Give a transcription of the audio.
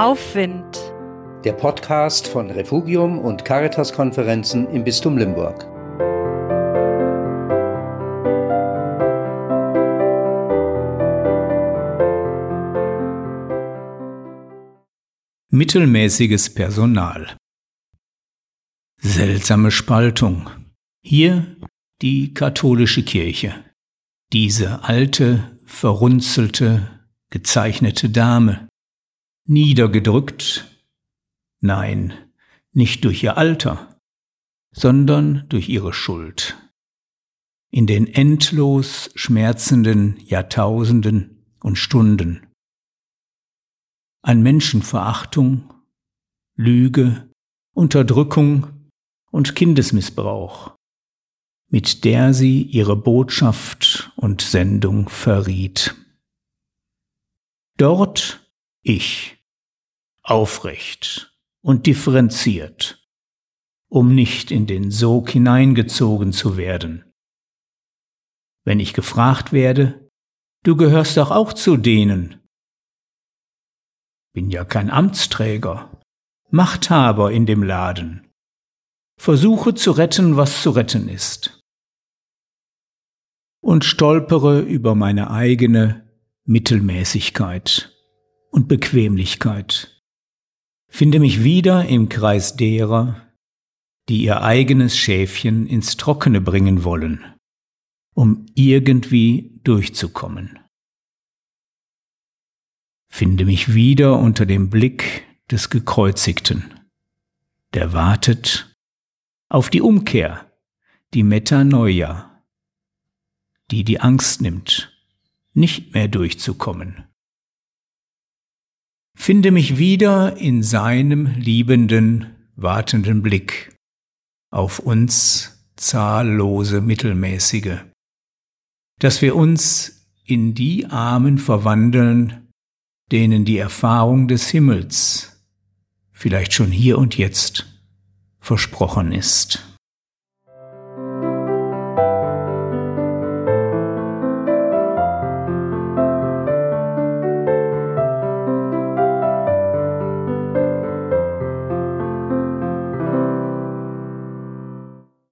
Aufwind. Der Podcast von Refugium und Caritas-Konferenzen im Bistum Limburg. Mittelmäßiges Personal. Seltsame Spaltung. Hier die katholische Kirche. Diese alte, verrunzelte, gezeichnete Dame. Niedergedrückt. Nein, nicht durch ihr Alter, sondern durch ihre Schuld. In den endlos schmerzenden Jahrtausenden und Stunden. An Menschenverachtung, Lüge, Unterdrückung und Kindesmissbrauch mit der sie ihre Botschaft und Sendung verriet. Dort ich, aufrecht und differenziert, um nicht in den Sog hineingezogen zu werden. Wenn ich gefragt werde, du gehörst doch auch zu denen. Bin ja kein Amtsträger, Machthaber in dem Laden. Versuche zu retten, was zu retten ist und stolpere über meine eigene Mittelmäßigkeit und Bequemlichkeit. Finde mich wieder im Kreis derer, die ihr eigenes Schäfchen ins Trockene bringen wollen, um irgendwie durchzukommen. Finde mich wieder unter dem Blick des Gekreuzigten, der wartet auf die Umkehr, die Metanoia, die die Angst nimmt, nicht mehr durchzukommen. Finde mich wieder in seinem liebenden, wartenden Blick auf uns zahllose Mittelmäßige, dass wir uns in die Armen verwandeln, denen die Erfahrung des Himmels vielleicht schon hier und jetzt versprochen ist.